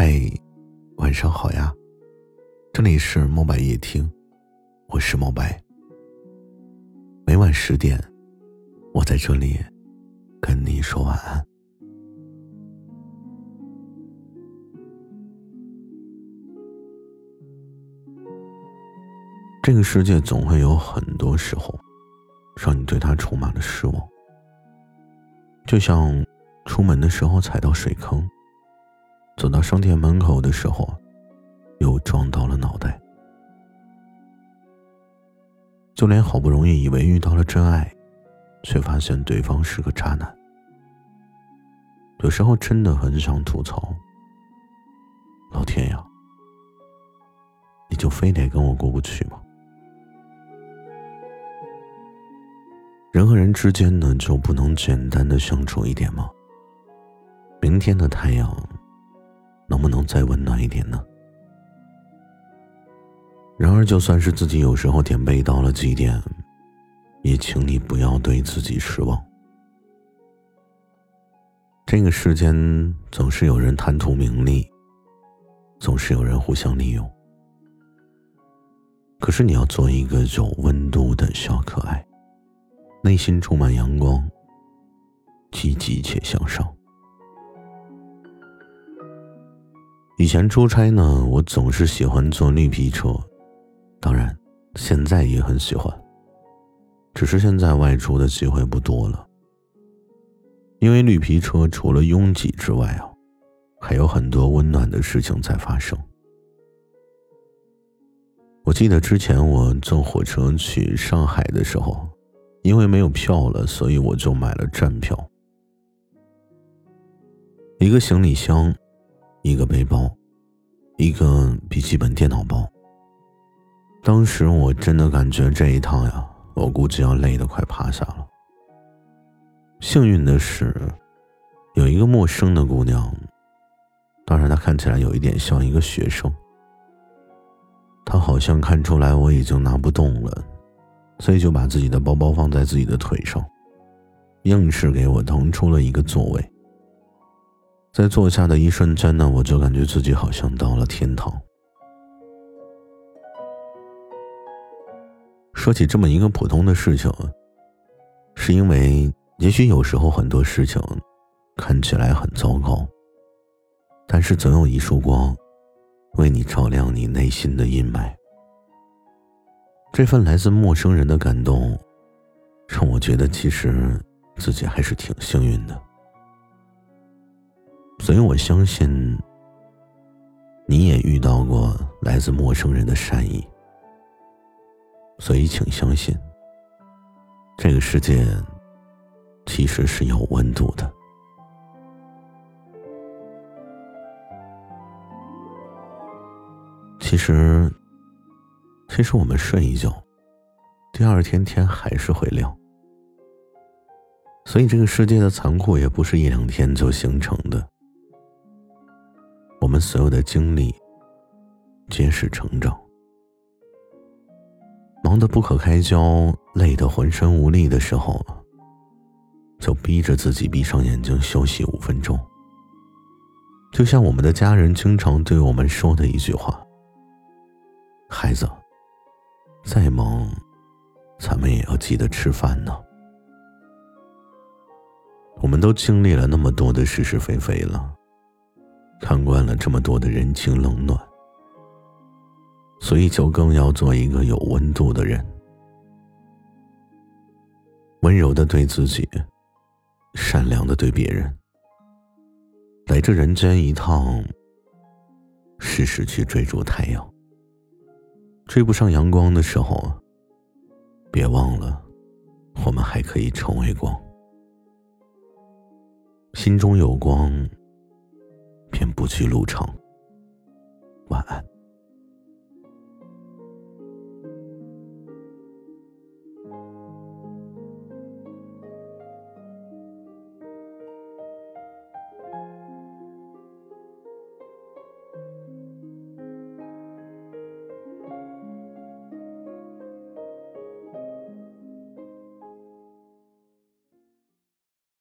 嗨，晚上好呀，这里是墨白夜听，我是墨白。每晚十点，我在这里跟你说晚安。这个世界总会有很多时候，让你对它充满了失望，就像出门的时候踩到水坑。走到商店门口的时候，又撞到了脑袋。就连好不容易以为遇到了真爱，却发现对方是个渣男。有时候真的很想吐槽：老天呀，你就非得跟我过不去吗？人和人之间呢，就不能简单的相处一点吗？明天的太阳。能不能再温暖一点呢？然而，就算是自己有时候点背到了极点，也请你不要对自己失望。这个世间总是有人贪图名利，总是有人互相利用。可是，你要做一个有温度的小可爱，内心充满阳光，积极且向上。以前出差呢，我总是喜欢坐绿皮车，当然，现在也很喜欢。只是现在外出的机会不多了，因为绿皮车除了拥挤之外啊，还有很多温暖的事情在发生。我记得之前我坐火车去上海的时候，因为没有票了，所以我就买了站票，一个行李箱。一个背包，一个笔记本电脑包。当时我真的感觉这一趟呀，我估计要累得快趴下了。幸运的是，有一个陌生的姑娘，当然她看起来有一点像一个学生。她好像看出来我已经拿不动了，所以就把自己的包包放在自己的腿上，硬是给我腾出了一个座位。在坐下的一瞬间呢，我就感觉自己好像到了天堂。说起这么一个普通的事情，是因为也许有时候很多事情看起来很糟糕，但是总有一束光，为你照亮你内心的阴霾。这份来自陌生人的感动，让我觉得其实自己还是挺幸运的。所以我相信，你也遇到过来自陌生人的善意。所以，请相信，这个世界其实是有温度的。其实，其实我们睡一觉，第二天天还是会亮。所以，这个世界的残酷也不是一两天就形成的。所有的经历，皆是成长。忙得不可开交、累得浑身无力的时候，就逼着自己闭上眼睛休息五分钟。就像我们的家人经常对我们说的一句话：“孩子，再忙，咱们也要记得吃饭呢。”我们都经历了那么多的是是非非了。看惯了这么多的人情冷暖，所以就更要做一个有温度的人，温柔的对自己，善良的对别人。来这人间一趟，试试去追逐太阳。追不上阳光的时候，别忘了，我们还可以成为光。心中有光。便不去路程。晚安。